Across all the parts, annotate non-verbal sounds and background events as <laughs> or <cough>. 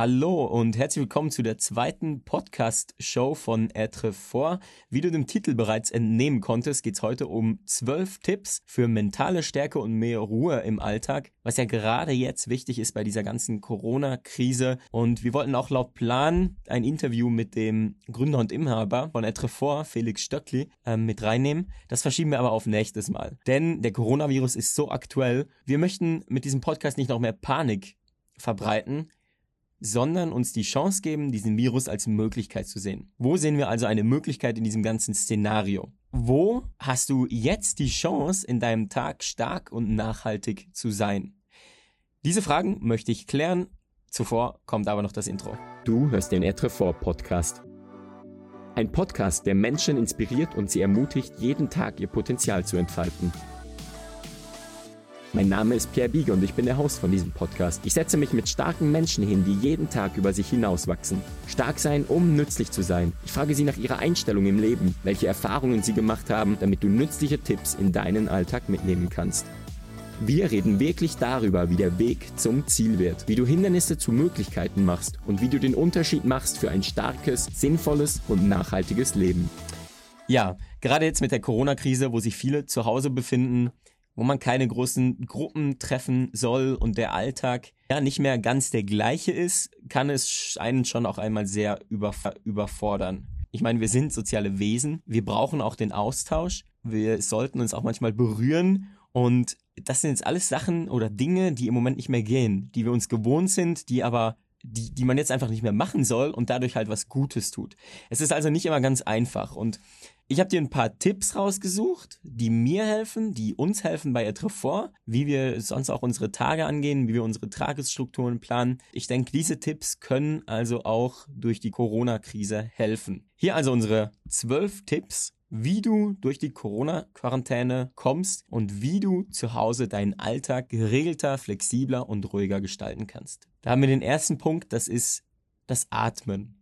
Hallo und herzlich willkommen zu der zweiten Podcast-Show von Être Fort. Wie du dem Titel bereits entnehmen konntest, geht es heute um zwölf Tipps für mentale Stärke und mehr Ruhe im Alltag, was ja gerade jetzt wichtig ist bei dieser ganzen Corona-Krise. Und wir wollten auch laut Plan ein Interview mit dem Gründer und Inhaber von Être Fort, Felix Stöckli, äh, mit reinnehmen. Das verschieben wir aber auf nächstes Mal. Denn der Coronavirus ist so aktuell. Wir möchten mit diesem Podcast nicht noch mehr Panik verbreiten, sondern uns die Chance geben, diesen Virus als Möglichkeit zu sehen. Wo sehen wir also eine Möglichkeit in diesem ganzen Szenario? Wo hast du jetzt die Chance, in deinem Tag stark und nachhaltig zu sein? Diese Fragen möchte ich klären. Zuvor kommt aber noch das Intro. Du hörst den Etrefort Podcast. Ein Podcast, der Menschen inspiriert und sie ermutigt, jeden Tag ihr Potenzial zu entfalten. Mein Name ist Pierre Bieger und ich bin der Host von diesem Podcast. Ich setze mich mit starken Menschen hin, die jeden Tag über sich hinauswachsen. Stark sein, um nützlich zu sein. Ich frage sie nach ihrer Einstellung im Leben, welche Erfahrungen sie gemacht haben, damit du nützliche Tipps in deinen Alltag mitnehmen kannst. Wir reden wirklich darüber, wie der Weg zum Ziel wird, wie du Hindernisse zu Möglichkeiten machst und wie du den Unterschied machst für ein starkes, sinnvolles und nachhaltiges Leben. Ja, gerade jetzt mit der Corona-Krise, wo sich viele zu Hause befinden, wo man keine großen Gruppen treffen soll und der Alltag ja nicht mehr ganz der gleiche ist, kann es einen schon auch einmal sehr überfordern. Ich meine, wir sind soziale Wesen, wir brauchen auch den Austausch, wir sollten uns auch manchmal berühren. Und das sind jetzt alles Sachen oder Dinge, die im Moment nicht mehr gehen, die wir uns gewohnt sind, die aber die, die man jetzt einfach nicht mehr machen soll und dadurch halt was Gutes tut. Es ist also nicht immer ganz einfach und ich habe dir ein paar Tipps rausgesucht, die mir helfen, die uns helfen bei Etrefort, wie wir sonst auch unsere Tage angehen, wie wir unsere Tagesstrukturen planen. Ich denke, diese Tipps können also auch durch die Corona-Krise helfen. Hier also unsere zwölf Tipps, wie du durch die Corona-Quarantäne kommst und wie du zu Hause deinen Alltag geregelter, flexibler und ruhiger gestalten kannst. Da haben wir den ersten Punkt, das ist das Atmen.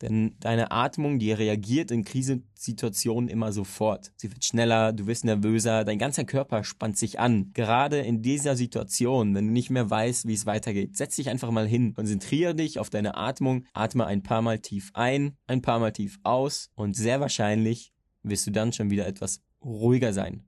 Denn deine Atmung, die reagiert in Krisensituationen immer sofort. Sie wird schneller, du wirst nervöser, dein ganzer Körper spannt sich an. Gerade in dieser Situation, wenn du nicht mehr weißt, wie es weitergeht, setz dich einfach mal hin, konzentriere dich auf deine Atmung, atme ein paar Mal tief ein, ein paar Mal tief aus und sehr wahrscheinlich wirst du dann schon wieder etwas ruhiger sein.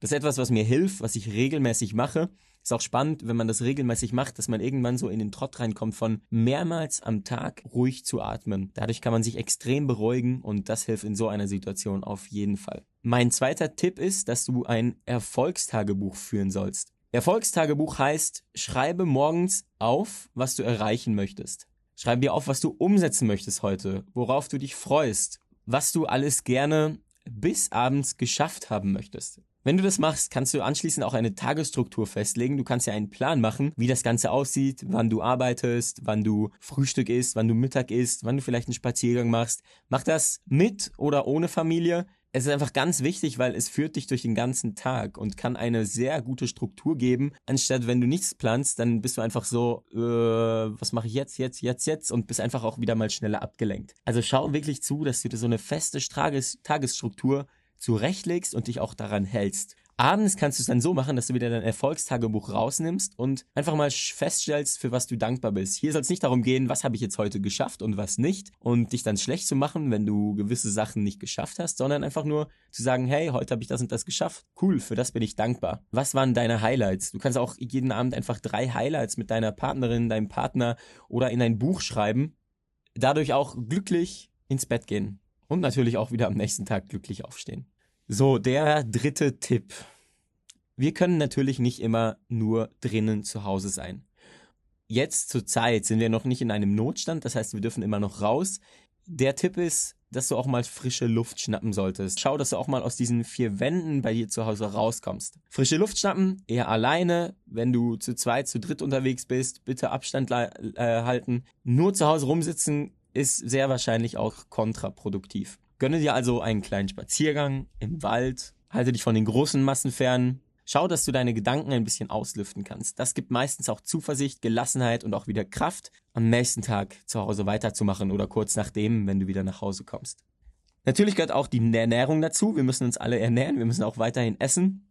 Das ist etwas, was mir hilft, was ich regelmäßig mache. Ist auch spannend, wenn man das regelmäßig macht, dass man irgendwann so in den Trott reinkommt von mehrmals am Tag ruhig zu atmen. Dadurch kann man sich extrem beruhigen und das hilft in so einer Situation auf jeden Fall. Mein zweiter Tipp ist, dass du ein Erfolgstagebuch führen sollst. Erfolgstagebuch heißt, schreibe morgens auf, was du erreichen möchtest. Schreibe dir auf, was du umsetzen möchtest heute, worauf du dich freust, was du alles gerne bis abends geschafft haben möchtest. Wenn du das machst, kannst du anschließend auch eine Tagesstruktur festlegen. Du kannst ja einen Plan machen, wie das Ganze aussieht, wann du arbeitest, wann du Frühstück isst, wann du Mittag isst, wann du vielleicht einen Spaziergang machst. Mach das mit oder ohne Familie. Es ist einfach ganz wichtig, weil es führt dich durch den ganzen Tag und kann eine sehr gute Struktur geben, anstatt wenn du nichts planst, dann bist du einfach so, äh, was mache ich jetzt, jetzt, jetzt, jetzt und bist einfach auch wieder mal schneller abgelenkt. Also schau wirklich zu, dass du dir so eine feste Tagesstruktur zurechtlegst und dich auch daran hältst. Abends kannst du es dann so machen, dass du wieder dein Erfolgstagebuch rausnimmst und einfach mal feststellst, für was du dankbar bist. Hier soll es nicht darum gehen, was habe ich jetzt heute geschafft und was nicht und dich dann schlecht zu machen, wenn du gewisse Sachen nicht geschafft hast, sondern einfach nur zu sagen, hey, heute habe ich das und das geschafft. Cool, für das bin ich dankbar. Was waren deine Highlights? Du kannst auch jeden Abend einfach drei Highlights mit deiner Partnerin, deinem Partner oder in ein Buch schreiben. Dadurch auch glücklich ins Bett gehen. Und natürlich auch wieder am nächsten Tag glücklich aufstehen. So, der dritte Tipp. Wir können natürlich nicht immer nur drinnen zu Hause sein. Jetzt zur Zeit sind wir noch nicht in einem Notstand, das heißt, wir dürfen immer noch raus. Der Tipp ist, dass du auch mal frische Luft schnappen solltest. Schau, dass du auch mal aus diesen vier Wänden bei dir zu Hause rauskommst. Frische Luft schnappen, eher alleine. Wenn du zu zweit, zu dritt unterwegs bist, bitte Abstand äh, halten. Nur zu Hause rumsitzen ist sehr wahrscheinlich auch kontraproduktiv. Gönne dir also einen kleinen Spaziergang im Wald, halte dich von den großen Massen fern, schau, dass du deine Gedanken ein bisschen auslüften kannst. Das gibt meistens auch Zuversicht, Gelassenheit und auch wieder Kraft, am nächsten Tag zu Hause weiterzumachen oder kurz nachdem, wenn du wieder nach Hause kommst. Natürlich gehört auch die Ernährung dazu. Wir müssen uns alle ernähren, wir müssen auch weiterhin essen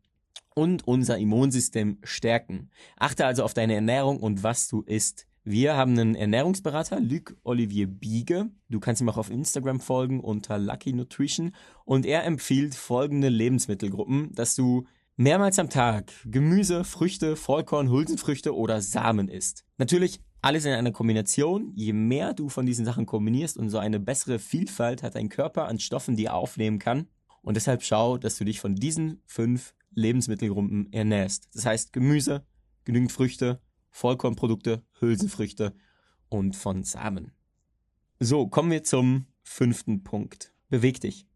und unser Immunsystem stärken. Achte also auf deine Ernährung und was du isst. Wir haben einen Ernährungsberater, Luc Olivier Biege. Du kannst ihm auch auf Instagram folgen unter Lucky Nutrition. Und er empfiehlt folgende Lebensmittelgruppen, dass du mehrmals am Tag Gemüse, Früchte, Vollkorn, Hülsenfrüchte oder Samen isst. Natürlich alles in einer Kombination. Je mehr du von diesen Sachen kombinierst, umso eine bessere Vielfalt hat dein Körper an Stoffen, die er aufnehmen kann. Und deshalb schau, dass du dich von diesen fünf Lebensmittelgruppen ernährst. Das heißt Gemüse, genügend Früchte, Vollkornprodukte, Hülsenfrüchte und von Samen. So, kommen wir zum fünften Punkt. Beweg dich.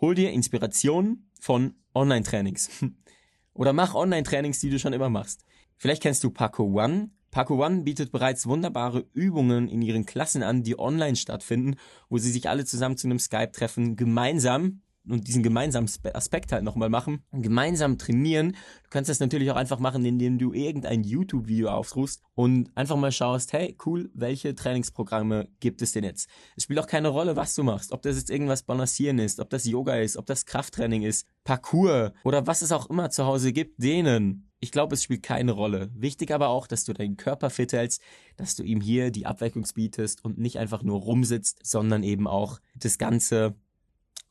Hol dir Inspiration von Online-Trainings. <laughs> Oder mach Online-Trainings, die du schon immer machst. Vielleicht kennst du Paco One. Paco One bietet bereits wunderbare Übungen in ihren Klassen an, die online stattfinden, wo sie sich alle zusammen zu einem Skype-Treffen gemeinsam und diesen gemeinsamen Aspekt halt nochmal machen, gemeinsam trainieren. Du kannst das natürlich auch einfach machen, indem du irgendein YouTube-Video aufrufst und einfach mal schaust, hey, cool, welche Trainingsprogramme gibt es denn jetzt? Es spielt auch keine Rolle, was du machst, ob das jetzt irgendwas Balancieren ist, ob das Yoga ist, ob das Krafttraining ist, Parkour oder was es auch immer zu Hause gibt, denen. Ich glaube, es spielt keine Rolle. Wichtig aber auch, dass du deinen Körper fit hältst, dass du ihm hier die Abwechslung bietest und nicht einfach nur rumsitzt, sondern eben auch das Ganze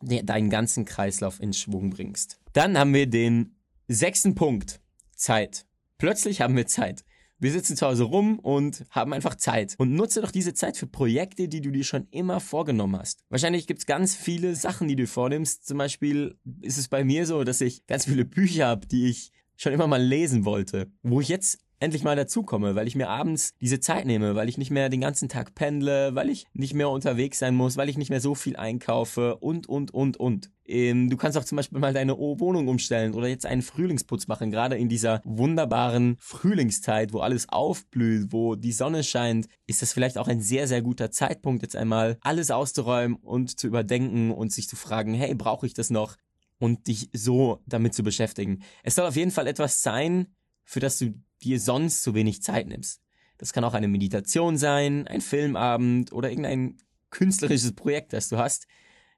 deinen ganzen Kreislauf in Schwung bringst. Dann haben wir den sechsten Punkt. Zeit. Plötzlich haben wir Zeit. Wir sitzen zu Hause rum und haben einfach Zeit. Und nutze doch diese Zeit für Projekte, die du dir schon immer vorgenommen hast. Wahrscheinlich gibt es ganz viele Sachen, die du vornimmst. Zum Beispiel ist es bei mir so, dass ich ganz viele Bücher habe, die ich schon immer mal lesen wollte. Wo ich jetzt endlich mal dazukomme, weil ich mir abends diese Zeit nehme, weil ich nicht mehr den ganzen Tag pendle, weil ich nicht mehr unterwegs sein muss, weil ich nicht mehr so viel einkaufe und, und, und, und. Ähm, du kannst auch zum Beispiel mal deine Wohnung umstellen oder jetzt einen Frühlingsputz machen, gerade in dieser wunderbaren Frühlingszeit, wo alles aufblüht, wo die Sonne scheint, ist das vielleicht auch ein sehr, sehr guter Zeitpunkt, jetzt einmal alles auszuräumen und zu überdenken und sich zu fragen, hey, brauche ich das noch? Und dich so damit zu beschäftigen. Es soll auf jeden Fall etwas sein, für das du dir sonst zu wenig Zeit nimmst. Das kann auch eine Meditation sein, ein Filmabend oder irgendein künstlerisches Projekt, das du hast.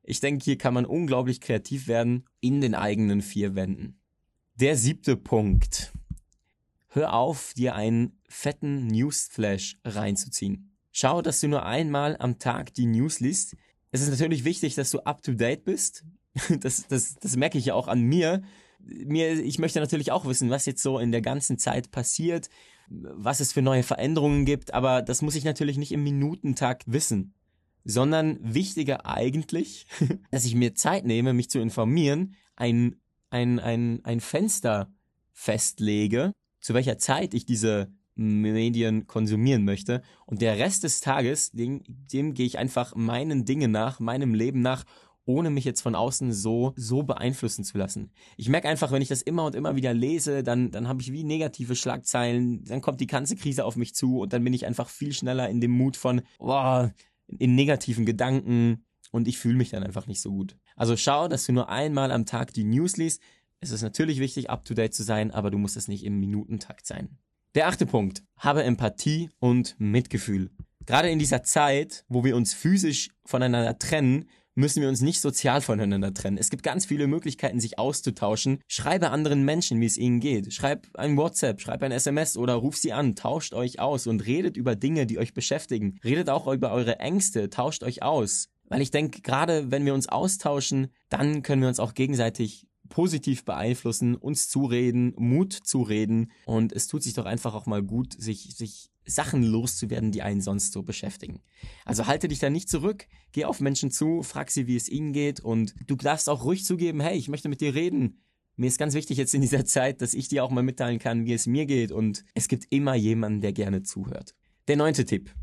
Ich denke, hier kann man unglaublich kreativ werden in den eigenen vier Wänden. Der siebte Punkt. Hör auf, dir einen fetten Newsflash reinzuziehen. Schau, dass du nur einmal am Tag die News liest. Es ist natürlich wichtig, dass du up to date bist. <laughs> Das, das, das merke ich ja auch an mir mir, ich möchte natürlich auch wissen, was jetzt so in der ganzen Zeit passiert, was es für neue Veränderungen gibt, aber das muss ich natürlich nicht im Minutentakt wissen, sondern wichtiger eigentlich, <laughs> dass ich mir Zeit nehme, mich zu informieren, ein, ein, ein, ein Fenster festlege, zu welcher Zeit ich diese Medien konsumieren möchte. Und der Rest des Tages, dem, dem gehe ich einfach meinen Dingen nach, meinem Leben nach ohne mich jetzt von außen so, so beeinflussen zu lassen. Ich merke einfach, wenn ich das immer und immer wieder lese, dann, dann habe ich wie negative Schlagzeilen, dann kommt die ganze Krise auf mich zu und dann bin ich einfach viel schneller in dem Mut von, boah, in negativen Gedanken und ich fühle mich dann einfach nicht so gut. Also schau, dass du nur einmal am Tag die News liest. Es ist natürlich wichtig, up to date zu sein, aber du musst es nicht im Minutentakt sein. Der achte Punkt. Habe Empathie und Mitgefühl. Gerade in dieser Zeit, wo wir uns physisch voneinander trennen, müssen wir uns nicht sozial voneinander trennen. Es gibt ganz viele Möglichkeiten, sich auszutauschen. Schreibe anderen Menschen, wie es ihnen geht. Schreib ein WhatsApp, schreib ein SMS oder ruf sie an, tauscht euch aus und redet über Dinge, die euch beschäftigen. Redet auch über eure Ängste, tauscht euch aus. Weil ich denke, gerade wenn wir uns austauschen, dann können wir uns auch gegenseitig positiv beeinflussen, uns zureden, Mut zureden und es tut sich doch einfach auch mal gut, sich, sich Sachen loszuwerden, die einen sonst so beschäftigen. Also halte dich da nicht zurück, geh auf Menschen zu, frag sie, wie es ihnen geht und du darfst auch ruhig zugeben, hey, ich möchte mit dir reden. Mir ist ganz wichtig jetzt in dieser Zeit, dass ich dir auch mal mitteilen kann, wie es mir geht und es gibt immer jemanden, der gerne zuhört. Der neunte Tipp.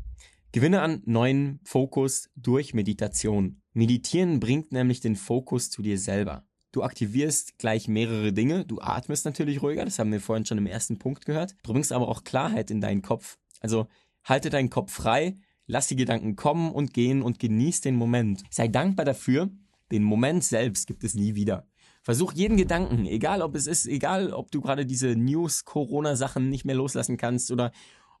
Gewinne an neuen Fokus durch Meditation. Meditieren bringt nämlich den Fokus zu dir selber. Du aktivierst gleich mehrere Dinge. Du atmest natürlich ruhiger, das haben wir vorhin schon im ersten Punkt gehört. Du bringst aber auch Klarheit in deinen Kopf. Also halte deinen Kopf frei, lass die Gedanken kommen und gehen und genieß den Moment. Sei dankbar dafür, den Moment selbst gibt es nie wieder. Versuch jeden Gedanken, egal ob es ist, egal ob du gerade diese News-Corona-Sachen nicht mehr loslassen kannst oder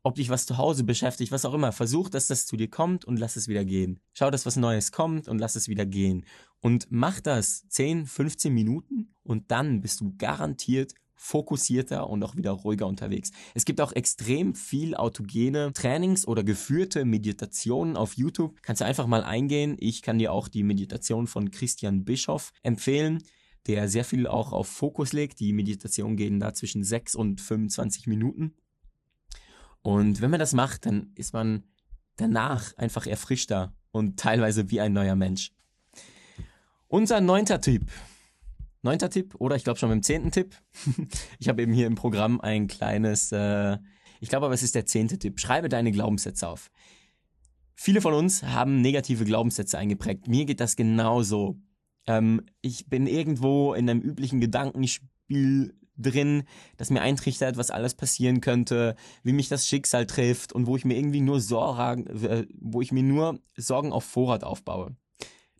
ob dich was zu Hause beschäftigt, was auch immer. Versuch, dass das zu dir kommt und lass es wieder gehen. Schau, dass was Neues kommt und lass es wieder gehen. Und mach das 10, 15 Minuten und dann bist du garantiert fokussierter und auch wieder ruhiger unterwegs. Es gibt auch extrem viel autogene Trainings oder geführte Meditationen auf YouTube. Kannst du einfach mal eingehen. Ich kann dir auch die Meditation von Christian Bischoff empfehlen der sehr viel auch auf Fokus legt. Die Meditationen gehen da zwischen 6 und 25 Minuten. Und wenn man das macht, dann ist man danach einfach erfrischter und teilweise wie ein neuer Mensch. Unser neunter Tipp. Neunter Tipp oder ich glaube schon beim zehnten Tipp. <laughs> ich habe eben hier im Programm ein kleines, äh, ich glaube aber es ist der zehnte Tipp. Schreibe deine Glaubenssätze auf. Viele von uns haben negative Glaubenssätze eingeprägt. Mir geht das genauso. Ähm, ich bin irgendwo in einem üblichen Gedankenspiel drin, das mir eintrichtert, was alles passieren könnte, wie mich das Schicksal trifft und wo ich mir irgendwie nur Sorgen, äh, wo ich mir nur Sorgen auf Vorrat aufbaue.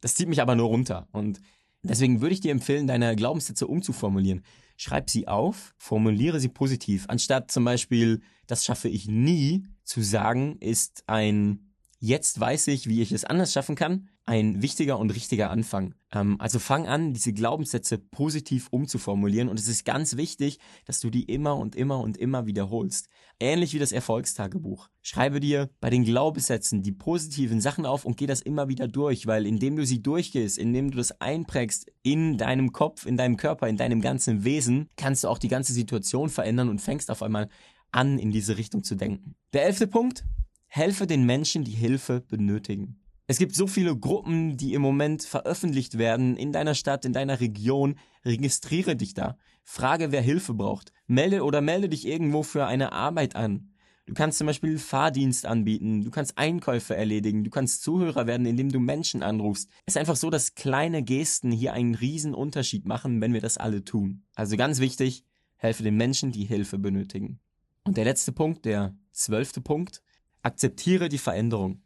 Das zieht mich aber nur runter und deswegen würde ich dir empfehlen, deine Glaubenssätze umzuformulieren. Schreib sie auf, formuliere sie positiv. Anstatt zum Beispiel, das schaffe ich nie, zu sagen, ist ein Jetzt weiß ich, wie ich es anders schaffen kann, ein wichtiger und richtiger Anfang. Ähm, also fang an, diese Glaubenssätze positiv umzuformulieren und es ist ganz wichtig, dass du die immer und immer und immer wiederholst. Ähnlich wie das Erfolgstagebuch. Schreibe dir bei den Glaubenssätzen die positiven Sachen auf und geh das immer wieder durch, weil indem du sie durchgehst, indem du das einprägst in deinem Kopf, in deinem Körper, in deinem ganzen Wesen, kannst du auch die ganze Situation verändern und fängst auf einmal an, in diese Richtung zu denken. Der elfte Punkt. Helfe den Menschen, die Hilfe benötigen. Es gibt so viele Gruppen, die im Moment veröffentlicht werden in deiner Stadt, in deiner Region. Registriere dich da. Frage, wer Hilfe braucht. Melde oder melde dich irgendwo für eine Arbeit an. Du kannst zum Beispiel Fahrdienst anbieten, du kannst Einkäufe erledigen, du kannst Zuhörer werden, indem du Menschen anrufst. Es ist einfach so, dass kleine Gesten hier einen riesen Unterschied machen, wenn wir das alle tun. Also ganz wichtig, helfe den Menschen, die Hilfe benötigen. Und der letzte Punkt, der zwölfte Punkt, akzeptiere die Veränderung.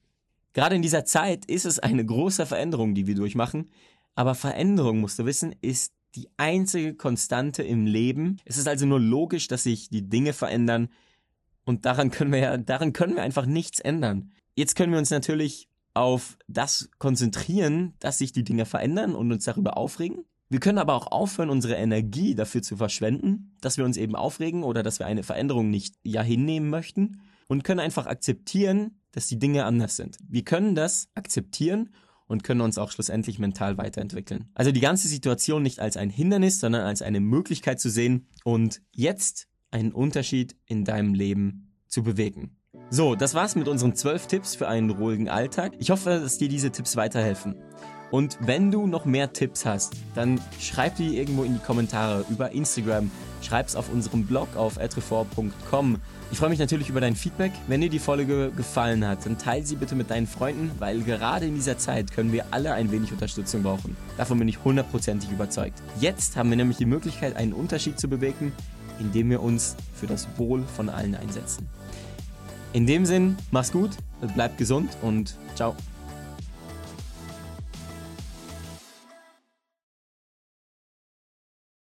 Gerade in dieser Zeit ist es eine große Veränderung, die wir durchmachen. Aber Veränderung, musst du wissen, ist die einzige Konstante im Leben. Es ist also nur logisch, dass sich die Dinge verändern. Und daran können wir ja, daran können wir einfach nichts ändern. Jetzt können wir uns natürlich auf das konzentrieren, dass sich die Dinge verändern und uns darüber aufregen. Wir können aber auch aufhören, unsere Energie dafür zu verschwenden, dass wir uns eben aufregen oder dass wir eine Veränderung nicht ja hinnehmen möchten und können einfach akzeptieren, dass die Dinge anders sind. Wir können das akzeptieren und können uns auch schlussendlich mental weiterentwickeln. Also die ganze Situation nicht als ein Hindernis, sondern als eine Möglichkeit zu sehen und jetzt einen Unterschied in deinem Leben zu bewegen. So, das war's mit unseren zwölf Tipps für einen ruhigen Alltag. Ich hoffe, dass dir diese Tipps weiterhelfen. Und wenn du noch mehr Tipps hast, dann schreib die irgendwo in die Kommentare über Instagram, schreib's auf unserem Blog auf etrefor.com. Ich freue mich natürlich über dein Feedback. Wenn dir die Folge gefallen hat, dann teile sie bitte mit deinen Freunden, weil gerade in dieser Zeit können wir alle ein wenig Unterstützung brauchen. Davon bin ich hundertprozentig überzeugt. Jetzt haben wir nämlich die Möglichkeit, einen Unterschied zu bewegen, indem wir uns für das Wohl von allen einsetzen. In dem Sinn, mach's gut, bleib gesund und ciao.